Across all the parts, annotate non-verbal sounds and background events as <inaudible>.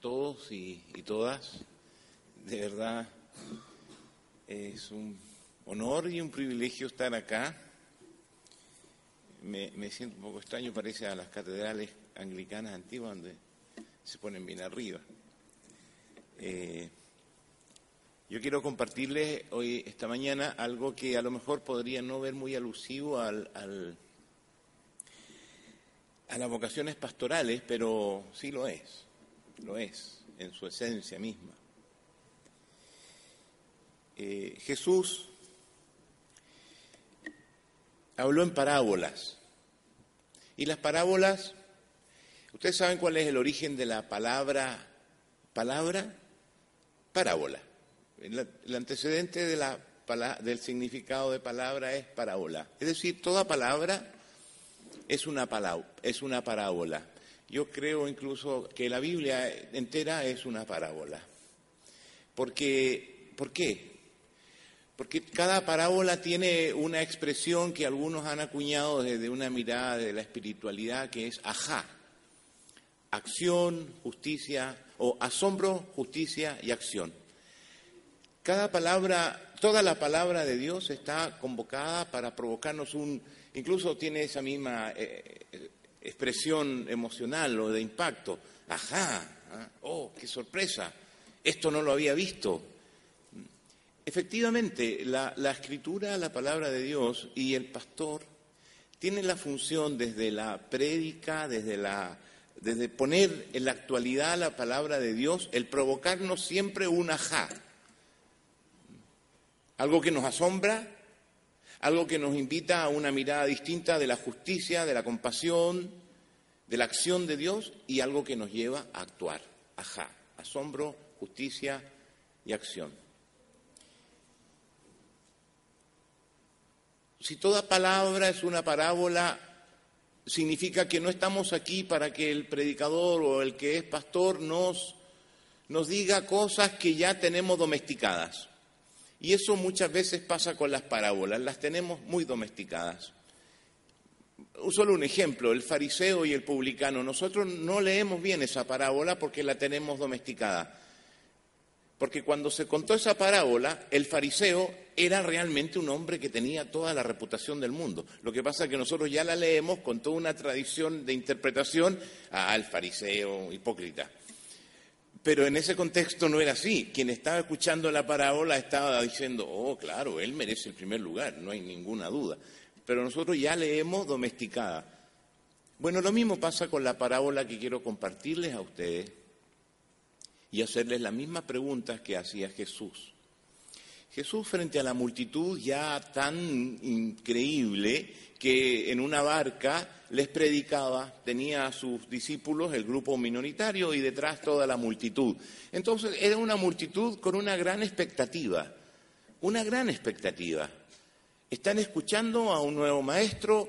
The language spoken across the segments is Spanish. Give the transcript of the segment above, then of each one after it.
Todos y, y todas. De verdad es un honor y un privilegio estar acá. Me, me, siento un poco extraño, parece a las catedrales anglicanas antiguas donde se ponen bien arriba. Eh, yo quiero compartirles hoy, esta mañana, algo que a lo mejor podría no ver muy alusivo al, al, a las vocaciones pastorales, pero sí lo es, lo es en su esencia misma. Eh, Jesús habló en parábolas. Y las parábolas, ¿ustedes saben cuál es el origen de la palabra palabra? Parábola. El, antecedente de la, del significado de palabra es parábola. Es decir, toda palabra es una, palabra, es una parábola. Yo creo incluso que la Biblia entera es una parábola. ¿Por qué? Porque cada parábola tiene una expresión que algunos han acuñado desde una mirada de la espiritualidad que es ajá. Acción, justicia, o asombro, justicia y acción. Cada palabra, toda la palabra de Dios está convocada para provocarnos un, incluso tiene esa misma eh, expresión emocional o de impacto. Ajá, ¿ah? oh, qué sorpresa, esto no lo había visto. Efectivamente, la, escritura, la palabra de Dios y el pastor tienen la función desde la prédica, desde, la, desde poner en la actualidad la palabra de Dios, el provocarnos siempre un ajá. Algo que nos asombra, algo que nos invita a una mirada distinta de la justicia, de la compasión, de la acción de Dios y algo que nos lleva a actuar. Ajá, asombro, justicia y acción. Si toda palabra es una parábola, significa que no estamos aquí para que el predicador o el que es pastor nos, nos diga cosas que ya tenemos domesticadas. Y eso muchas veces pasa con las parábolas, las tenemos muy domesticadas. Solo un ejemplo, el fariseo y el publicano. Nosotros no leemos bien esa parábola porque la tenemos domesticada. Porque cuando se contó esa parábola, el fariseo era realmente un hombre que tenía toda la reputación del mundo. Lo que pasa es que nosotros ya la leemos con toda una tradición de interpretación al fariseo hipócrita. Pero en ese contexto no era así. Quien estaba escuchando la parábola estaba diciendo, oh, claro, él merece el primer lugar, no hay ninguna duda. Pero nosotros ya leemos domesticada. Bueno, lo mismo pasa con la parábola que quiero compartirles a ustedes y hacerles las mismas preguntas que hacía Jesús. Jesús frente a la multitud ya tan increíble que en una barca les predicaba, tenía a sus discípulos, el grupo minoritario, y detrás toda la multitud. Entonces era una multitud con una gran expectativa, una gran expectativa. Están escuchando a un nuevo maestro,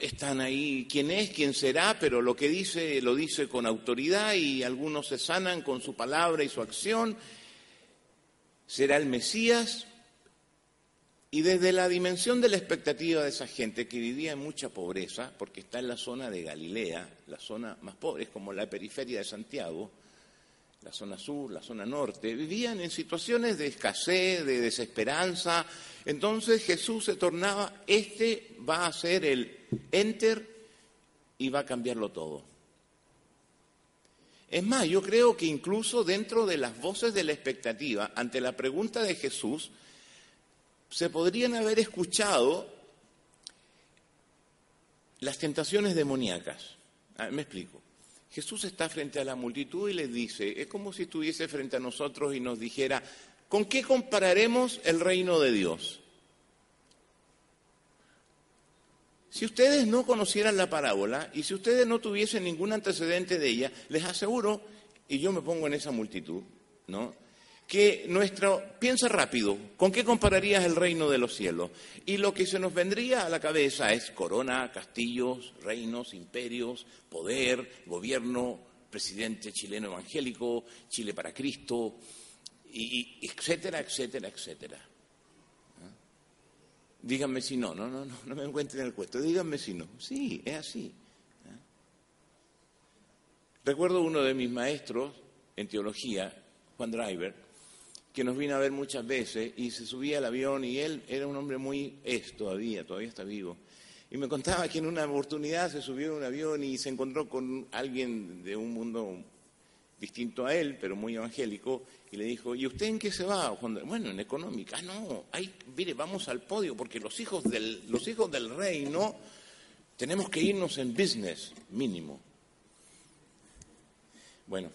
están ahí quién es, quién será, pero lo que dice lo dice con autoridad y algunos se sanan con su palabra y su acción. ¿Será el Mesías? Y desde la dimensión de la expectativa de esa gente que vivía en mucha pobreza, porque está en la zona de Galilea, la zona más pobre, es como la periferia de Santiago, la zona sur, la zona norte, vivían en situaciones de escasez, de desesperanza. Entonces Jesús se tornaba, este va a ser el enter y va a cambiarlo todo. Es más, yo creo que incluso dentro de las voces de la expectativa, ante la pregunta de Jesús, se podrían haber escuchado las tentaciones demoníacas. Ah, me explico. Jesús está frente a la multitud y les dice, es como si estuviese frente a nosotros y nos dijera, ¿con qué compararemos el reino de Dios? Si ustedes no conocieran la parábola y si ustedes no tuviesen ningún antecedente de ella, les aseguro, y yo me pongo en esa multitud, ¿no? que nuestro, piensa rápido, ¿con qué compararías el reino de los cielos? Y lo que se nos vendría a la cabeza es corona, castillos, reinos, imperios, poder, gobierno, presidente chileno evangélico, Chile para Cristo, y, etcétera, etcétera, etcétera. Díganme si no, no, no, no, no me encuentren en el cuento, díganme si no. Sí, es así. ¿Ah? Recuerdo uno de mis maestros en teología, Juan Driver, que nos vino a ver muchas veces y se subía al avión y él era un hombre muy es todavía, todavía está vivo. Y me contaba que en una oportunidad se subió a un avión y se encontró con alguien de un mundo distinto a él, pero muy evangélico, y le dijo, ¿y usted en qué se va? Bueno, en económica. Ah, no, hay, mire, vamos al podio, porque los hijos del, los hijos del reino tenemos que irnos en business, mínimo. Bueno,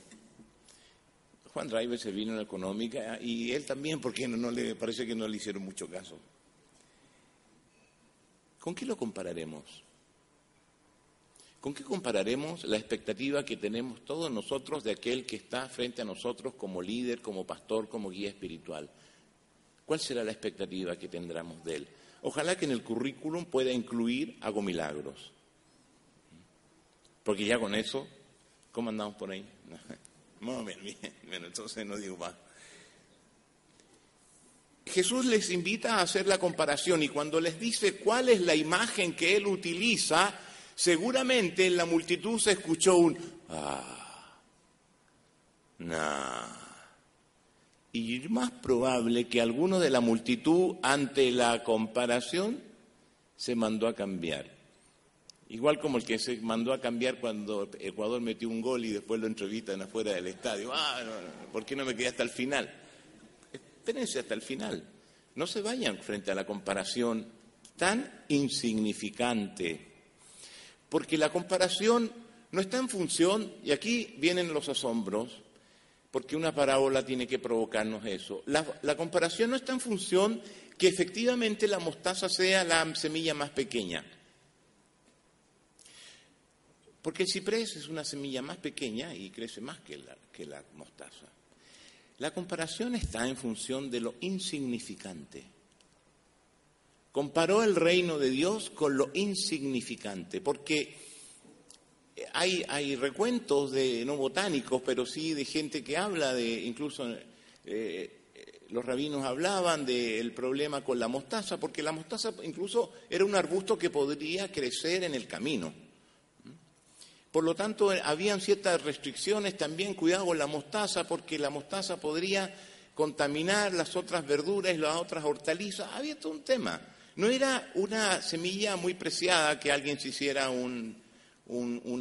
Juan Driver se vino en económica y él también, porque no, le parece que no le hicieron mucho caso. ¿Con qué lo compararemos? ¿Con qué compararemos la expectativa que tenemos todos nosotros de aquel que está frente a nosotros como líder, como pastor, como guía espiritual? ¿Cuál será la expectativa que tendremos de él? Ojalá que en el currículum pueda incluir hago milagros. Porque ya con eso, ¿cómo andamos por ahí? <laughs> Bueno, entonces no digo más. Jesús les invita a hacer la comparación y cuando les dice cuál es la imagen que él utiliza, seguramente en la multitud se escuchó un ah, nah. Y más probable que alguno de la multitud ante la comparación se mandó a cambiar. Igual como el que se mandó a cambiar cuando Ecuador metió un gol y después lo entrevistan afuera del estadio. Ah, ¿por qué no me quedé hasta el final? Espérense hasta el final. No se vayan frente a la comparación tan insignificante. Porque la comparación no está en función, y aquí vienen los asombros, porque una parábola tiene que provocarnos eso. La, comparación no está en función que efectivamente la mostaza sea la semilla más pequeña. Porque el ciprés es una semilla más pequeña y crece más que la mostaza. La comparación está en función de lo insignificante. Comparó el reino de Dios con lo insignificante, porque hay, recuentos de no botánicos, pero sí de gente que habla de, incluso eh, los rabinos hablaban del problema con la mostaza, porque la mostaza incluso era un arbusto que podría crecer en el camino. Por lo tanto, habían ciertas restricciones también, cuidado con la mostaza, porque la mostaza podría contaminar las otras verduras y las otras hortalizas. Había todo un tema. No era una semilla muy preciada que alguien se hiciera un,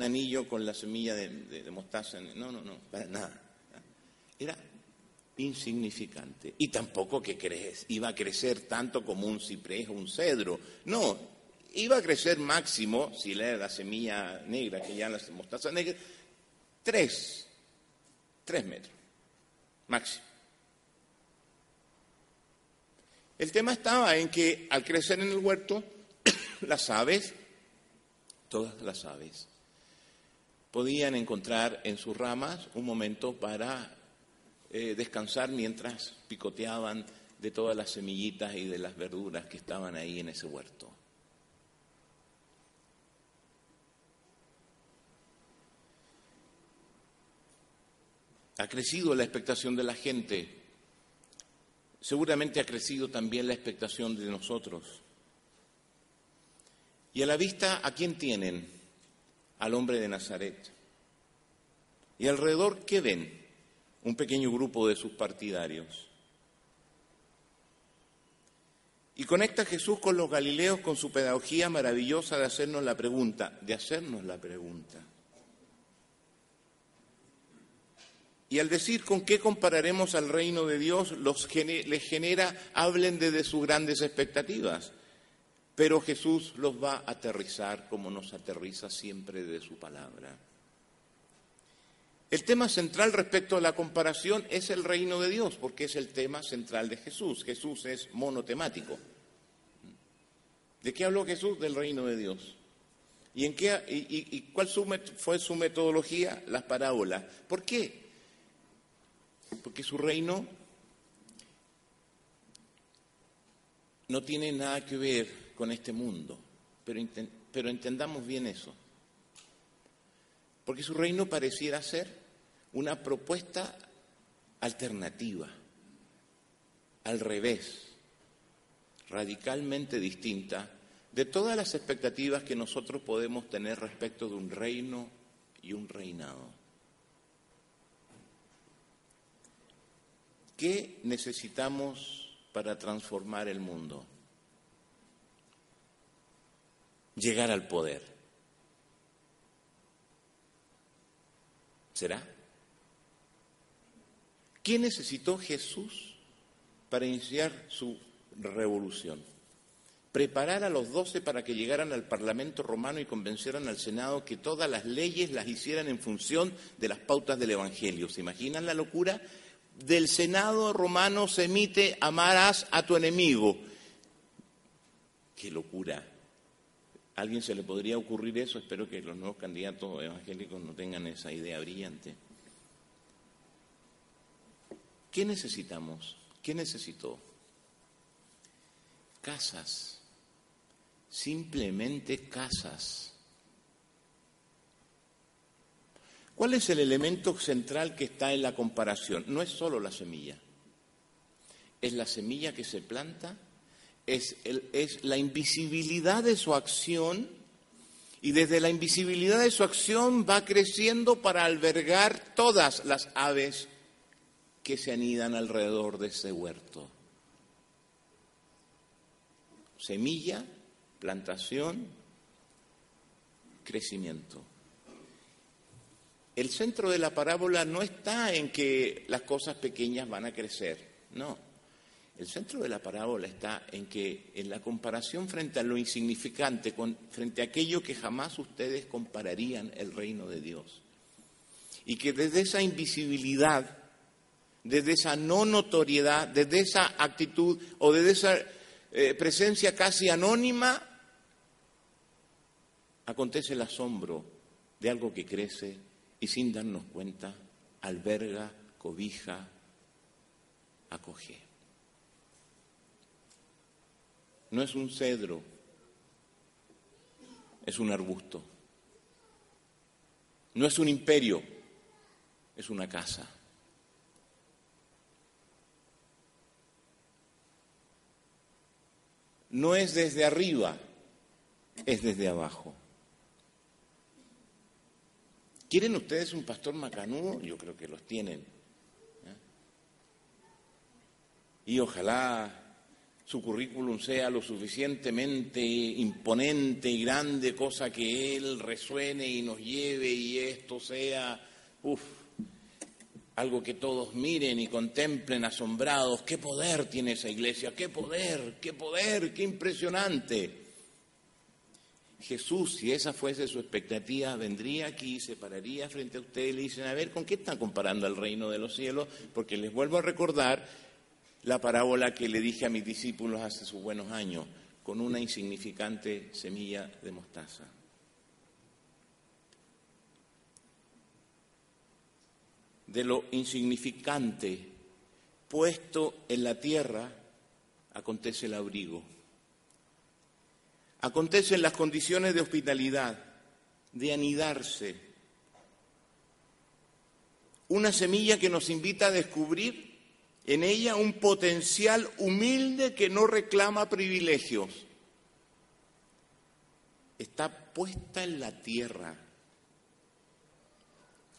anillo con la semilla de, mostaza. No, no, no, para nada. Era insignificante. Y tampoco que iba a crecer tanto como un ciprés o un cedro. No, iba a crecer máximo, si le la semilla negra, que ya la mostaza negra, tres, tres metros, máximo. El tema estaba en que al crecer en el huerto, <coughs> las aves, todas las aves, podían encontrar en sus ramas un momento para eh, descansar mientras picoteaban de todas las semillitas y de las verduras que estaban ahí en ese huerto. Ha crecido la expectación de la gente. Seguramente ha crecido también la expectación de nosotros. Y a la vista, ¿a quién tienen? Al hombre de Nazaret. Y alrededor, ¿qué ven? Un pequeño grupo de sus partidarios. Y conecta Jesús con los Galileos con su pedagogía maravillosa de hacernos la pregunta, de hacernos la pregunta. Y al decir con qué compararemos al reino de Dios, les genera, hablen de sus grandes expectativas. Pero Jesús los va a aterrizar como nos aterriza siempre de su palabra. El tema central respecto a la comparación es el reino de Dios, porque es el tema central de Jesús. Jesús es monotemático. ¿De qué habló Jesús? Del reino de Dios. ¿Y, en qué, y, cuál fue su metodología? Las parábolas. ¿Por qué? Porque su reino no tiene nada que ver con este mundo, pero, pero entendamos bien eso. Porque su reino pareciera ser una propuesta alternativa, al revés, radicalmente distinta de todas las expectativas que nosotros podemos tener respecto de un reino y un reinado. ¿Qué necesitamos para transformar el mundo? Llegar al poder. ¿Será? ¿Qué necesitó Jesús para iniciar su revolución? preparar a los doce para que llegaran al Parlamento romano y convencieran al Senado que todas las leyes las hicieran en función de las pautas del Evangelio. ¿Se imaginan la locura? Del Senado romano se emite amarás a tu enemigo. ¡Qué locura! ¿A alguien se le podría ocurrir eso? Espero que los nuevos candidatos evangélicos no tengan esa idea brillante. ¿Qué necesitamos? ¿Qué necesitó? Casas simplemente casas. ¿Cuál es el elemento central que está en la comparación? No es solo la semilla, es la semilla que se planta, es, la invisibilidad de su acción y desde la invisibilidad de su acción va creciendo para albergar todas las aves que se anidan alrededor de ese huerto. Semilla plantación, crecimiento. El centro de la parábola no está en que las cosas pequeñas van a crecer, no. El centro de la parábola está en que en la comparación frente a lo insignificante, frente a aquello que jamás ustedes compararían el reino de Dios. Y que desde esa invisibilidad, desde esa no notoriedad, desde esa actitud o desde esa eh, presencia casi anónima, acontece el asombro de algo que crece y sin darnos cuenta alberga, cobija, acoge. No es un cedro, es un arbusto. No es un imperio, es una casa. No es desde arriba, es desde abajo. ¿Quieren ustedes un pastor macanudo? Yo creo que los tienen. ¿eh? Y ojalá su currículum sea lo suficientemente imponente y grande, cosa que él resuene y nos lleve y esto sea, uff, algo que todos miren y contemplen asombrados. ¿Qué poder tiene esa iglesia? ¿Qué poder? ¿Qué poder? ¿Qué impresionante? Jesús, si esa fuese su expectativa, vendría aquí, se pararía frente a ustedes y le dicen, a ver, ¿con qué están comparando el reino de los cielos? Porque les vuelvo a recordar la parábola que le dije a mis discípulos hace sus buenos años, con una insignificante semilla de mostaza. De lo insignificante puesto en la tierra acontece el abrigo acontecen las condiciones de hospitalidad, de anidarse. Una semilla que nos invita a descubrir en ella un potencial humilde que no reclama privilegios. Está puesta en la tierra.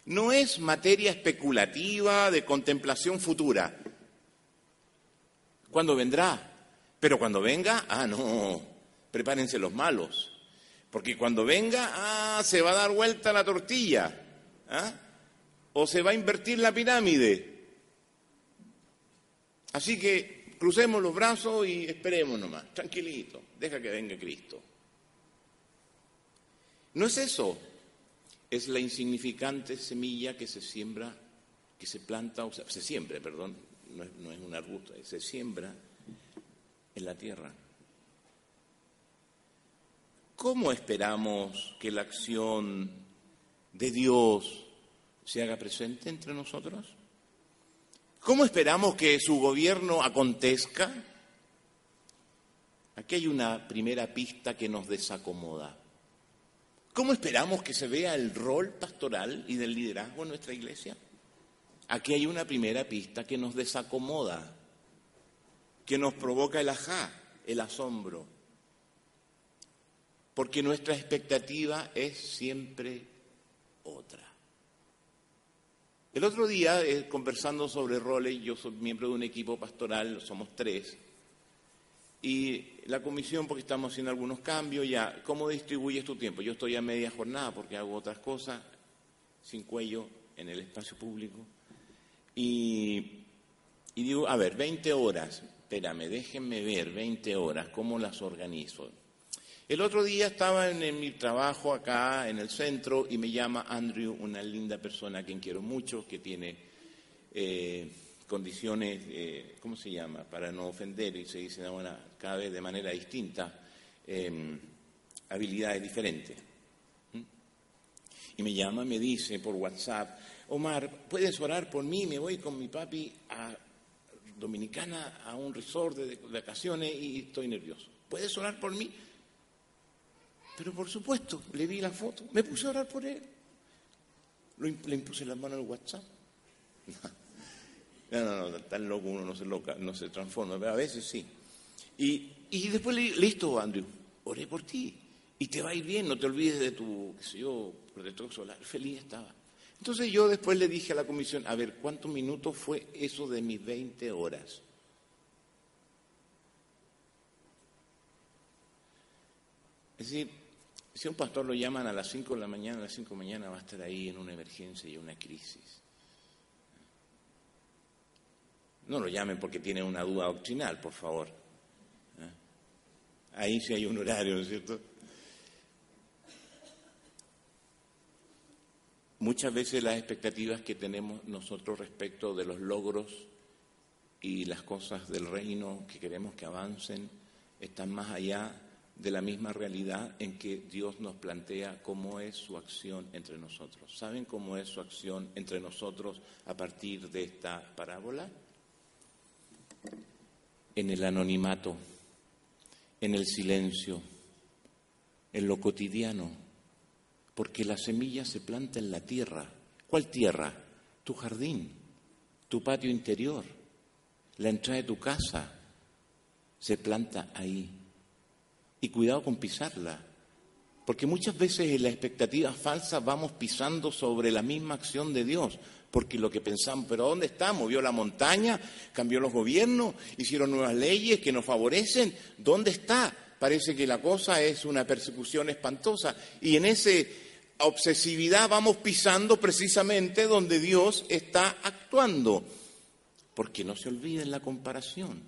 No es materia especulativa de contemplación futura. ¿Cuándo vendrá? Pero cuando venga, ah, no, prepárense los malos. Porque cuando venga, ah, se va a dar vuelta la tortilla. ¿ah? O se va a invertir la pirámide. Así que crucemos los brazos y esperemos nomás, tranquilito, deja que venga Cristo. No es eso, es la insignificante semilla que se siembra, que se planta, o sea, se siembra, perdón, no es, no es un arbusto, se siembra en la tierra. ¿Cómo esperamos que la acción de Dios se haga presente entre nosotros? ¿Cómo esperamos que su gobierno acontezca? Aquí hay una primera pista que nos desacomoda. ¿Cómo esperamos que se vea el rol pastoral y del liderazgo en nuestra iglesia? Aquí hay una primera pista que nos desacomoda, que nos provoca el ajá, el asombro, porque nuestra expectativa es siempre otra. El otro día, eh, conversando sobre roles, yo soy miembro de un equipo pastoral, somos tres, y la comisión, porque estamos haciendo algunos cambios, ya, ¿cómo distribuyes tu tiempo? Yo estoy a media jornada porque hago otras cosas, sin cuello, en el espacio público. Y, digo, a ver, 20 horas, espérame, déjenme ver 20 horas, ¿cómo las organizo? El otro día estaba en, mi trabajo acá en el centro y me llama Andrew, una linda persona a quien quiero mucho, que tiene... Eh, condiciones, eh, ¿cómo se llama?, para no ofender, y se dice cada vez de manera distinta, em, habilidades diferentes. ¿Mm? Y me llama, me dice por WhatsApp, Omar, ¿puedes orar por mí? Me voy con mi papi a Dominicana a un resort de vacaciones y estoy nervioso. ¿Puedes orar por mí? Pero por supuesto, le vi la foto, me puse a orar por él. le impuse la mano al WhatsApp. <laughs> No, no, no, tan loco uno no se, loca, no se transforma, pero a veces sí. Y, y después, listo, Andrew, oré por ti. Y te va a ir bien, no te olvides de tu, qué sé yo, protector solar. Feliz estaba. Entonces yo después le dije a la comisión, a ver, ¿cuántos minutos fue eso de mis 20 horas? Es decir, si a un pastor lo llaman a las 5 de la mañana, a las 5 de la mañana va a estar ahí en una emergencia y una crisis. No lo llamen porque tienen una duda doctrinal, por favor. ¿Eh? Ahí sí hay un horario, ¿no es cierto? Muchas veces las expectativas que tenemos nosotros respecto de los logros y las cosas del reino que queremos que avancen están más allá de la misma realidad en que Dios nos plantea cómo es su acción entre nosotros. ¿Saben cómo es su acción entre nosotros a partir de esta parábola? en el anonimato, en el silencio, en lo cotidiano, porque la semilla se planta en la tierra. ¿Cuál tierra? Tu jardín, tu patio interior, la entrada de tu casa, se planta ahí. Y cuidado con pisarla, porque muchas veces en la expectativa falsa vamos pisando sobre la misma acción de Dios, porque lo que pensamos, pero ¿dónde está? Movió la montaña, cambió los gobiernos, hicieron nuevas leyes que nos favorecen. ¿Dónde está? Parece que la cosa es una persecución espantosa. Y en esa obsesividad vamos pisando precisamente donde Dios está actuando. Porque no se olviden la comparación,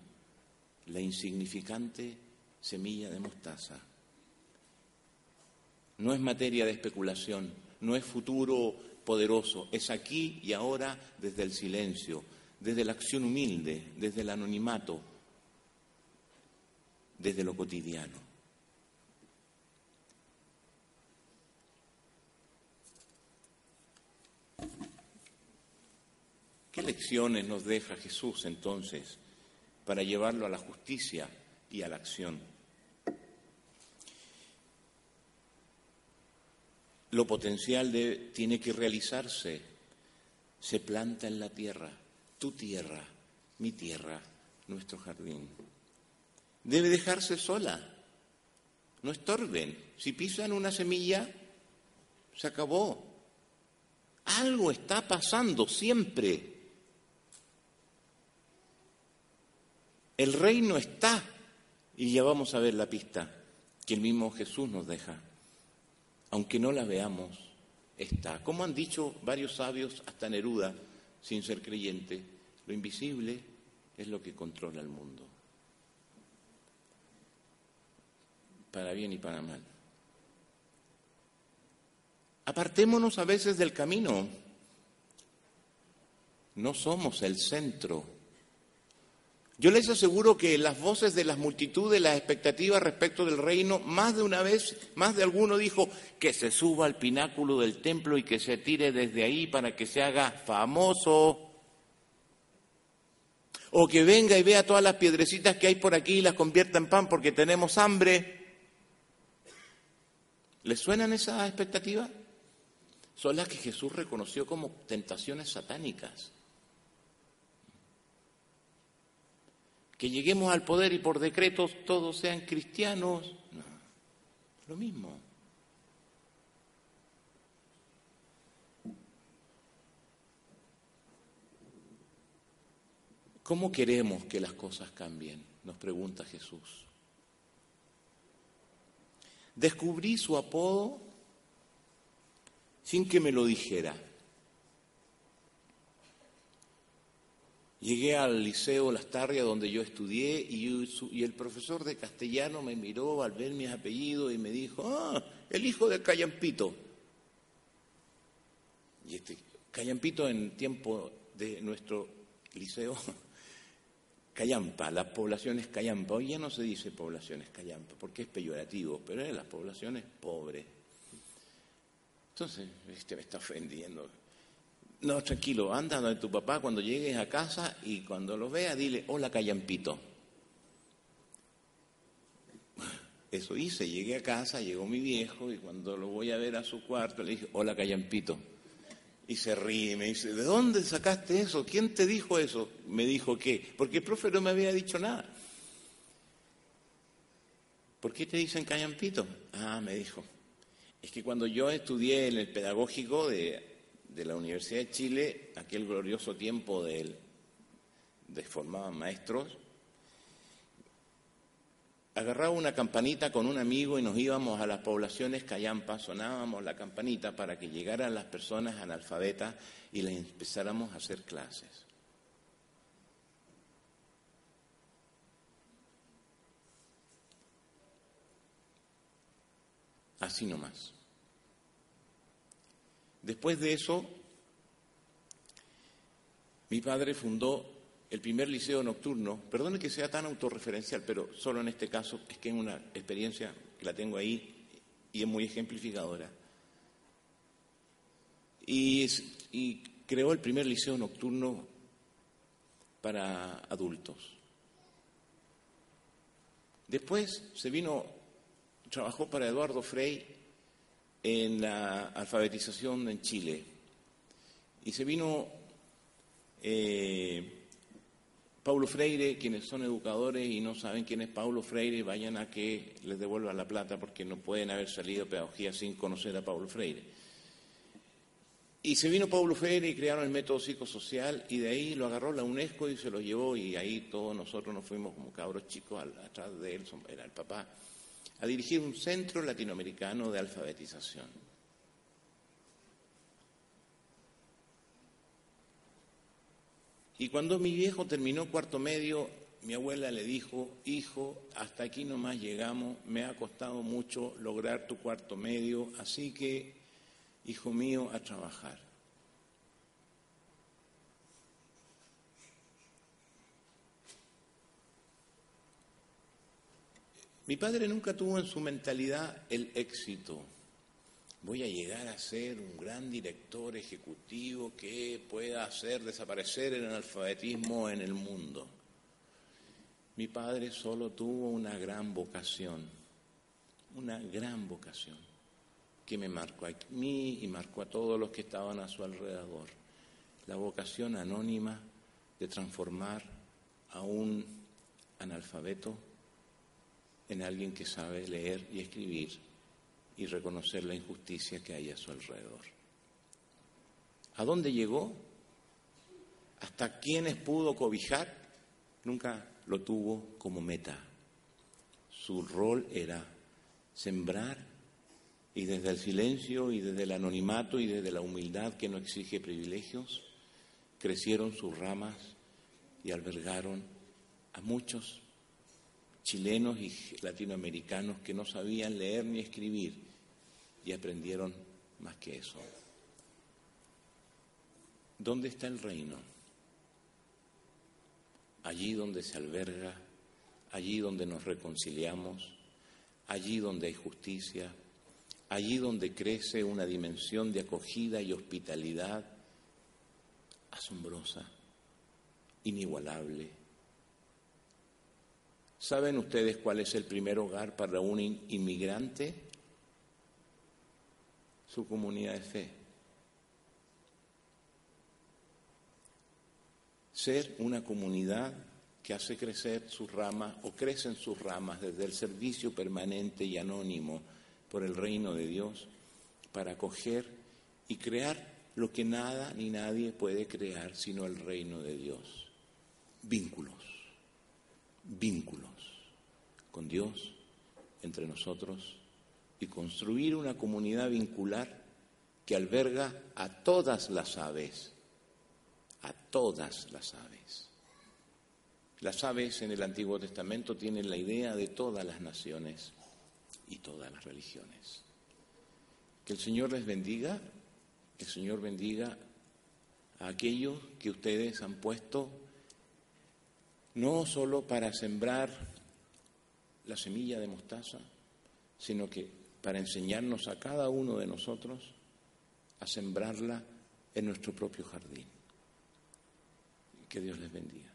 la insignificante semilla de mostaza. No es materia de especulación, no es futuro poderoso. Es aquí y ahora desde el silencio, desde la acción humilde, desde el anonimato, desde lo cotidiano. ¿Qué lecciones nos deja Jesús entonces para llevarlo a la justicia y a la acción? Lo potencial tiene que realizarse. Se planta en la tierra, tu tierra, mi tierra, nuestro jardín. Debe dejarse sola. No estorben. Si pisan una semilla, se acabó. Algo está pasando siempre. El reino está. Y ya vamos a ver la pista que el mismo Jesús nos deja aunque no la veamos, está. Como han dicho varios sabios, hasta Neruda, sin ser creyente, lo invisible es lo que controla el mundo. Para bien y para mal. Apartémonos a veces del camino. No somos el centro. Yo les aseguro que las voces de las multitudes, las expectativas respecto del reino, más de una vez, más de alguno dijo que se suba al pináculo del templo y que se tire desde ahí para que se haga famoso. O que venga y vea todas las piedrecitas que hay por aquí y las convierta en pan porque tenemos hambre. ¿Les suenan esas expectativas? Son las que Jesús reconoció como tentaciones satánicas. Que lleguemos al poder y por decretos todos sean cristianos. No, lo mismo. ¿Cómo queremos que las cosas cambien? Nos pregunta Jesús. Descubrí su apodo sin que me lo dijera. Llegué al liceo Las Tarrias donde yo estudié y, el profesor de castellano me miró al ver mis apellidos y me dijo, ah, el hijo de Callampito. Y este, Callampito en tiempo de nuestro liceo, <laughs> Callampa, las poblaciones Callampa. Hoy ya no se dice poblaciones Callampa porque es peyorativo, pero las poblaciones pobres. Entonces, este me está ofendiendo. No, tranquilo, anda donde tu papá cuando llegues a casa y cuando lo vea dile, hola Callampito. <laughs> Eso hice, llegué a casa, llegó mi viejo y cuando lo voy a ver a su cuarto le dije, hola Callampito. Y se ríe, me dice, ¿de dónde sacaste eso? ¿Quién te dijo eso? Me dijo qué, porque el profe no me había dicho nada. ¿Por qué te dicen Callampito? Ah, me dijo, es que cuando yo estudié en el pedagógico de de la Universidad de Chile, aquel glorioso tiempo de, de formaban maestros, agarraba una campanita con un amigo y nos íbamos a las poblaciones callampas, sonábamos la campanita para que llegaran las personas analfabetas y les empezáramos a hacer clases. Así nomás. Después de eso, mi padre fundó el primer liceo nocturno, perdone que sea tan autorreferencial, pero solo en este caso es que es una experiencia que la tengo ahí y es muy ejemplificadora. Y, y creó el primer liceo nocturno para adultos. Después se vino, trabajó para Eduardo Frey en la alfabetización en Chile. Y se vino eh, Paulo Freire, quienes son educadores y no saben quién es Paulo Freire, vayan a que les devuelvan la plata porque no pueden haber salido pedagogía sin conocer a Paulo Freire. Y se vino Paulo Freire y crearon el método psicosocial y de ahí lo agarró la UNESCO y se lo llevó y ahí todos nosotros nos fuimos como cabros chicos atrás de él, era el papá a dirigir un centro latinoamericano de alfabetización. Y cuando mi viejo terminó cuarto medio, mi abuela le dijo, hijo, hasta aquí nomás llegamos, me ha costado mucho lograr tu cuarto medio, así que, hijo mío, a trabajar. Mi padre nunca tuvo en su mentalidad el éxito. Voy a llegar a ser un gran director ejecutivo que pueda hacer desaparecer el analfabetismo en el mundo. Mi padre solo tuvo una gran vocación, una gran vocación, que me marcó a mí y marcó a todos los que estaban a su alrededor. La vocación anónima de transformar a un analfabeto en alguien que sabe leer y escribir y reconocer la injusticia que hay a su alrededor. ¿A dónde llegó? ¿Hasta quiénes pudo cobijar? Nunca lo tuvo como meta. Su rol era sembrar y desde el silencio y desde el anonimato y desde la humildad que no exige privilegios, crecieron sus ramas y albergaron a muchos chilenos y latinoamericanos que no sabían leer ni escribir y aprendieron más que eso. ¿Dónde está el reino? allí donde se alberga, allí donde nos reconciliamos, allí donde hay justicia, allí donde crece una dimensión de acogida y hospitalidad asombrosa, inigualable. ¿Saben ustedes cuál es el primer hogar para un inmigrante? Su comunidad de fe. Ser una comunidad que hace crecer sus ramas o crecen sus ramas desde el servicio permanente y anónimo por el reino de Dios para acoger y crear lo que nada ni nadie puede crear sino el reino de Dios. Vínculos, vínculos con Dios, entre nosotros, y construir una comunidad vincular que alberga a todas las aves, a todas las aves. Las aves en el Antiguo Testamento tienen la idea de todas las naciones y todas las religiones. Que el Señor les bendiga que el Señor bendiga a aquellos que ustedes han puesto no solo para sembrar la semilla de mostaza, sino que para enseñarnos a cada uno de nosotros a sembrarla en nuestro propio jardín. Que Dios les bendiga.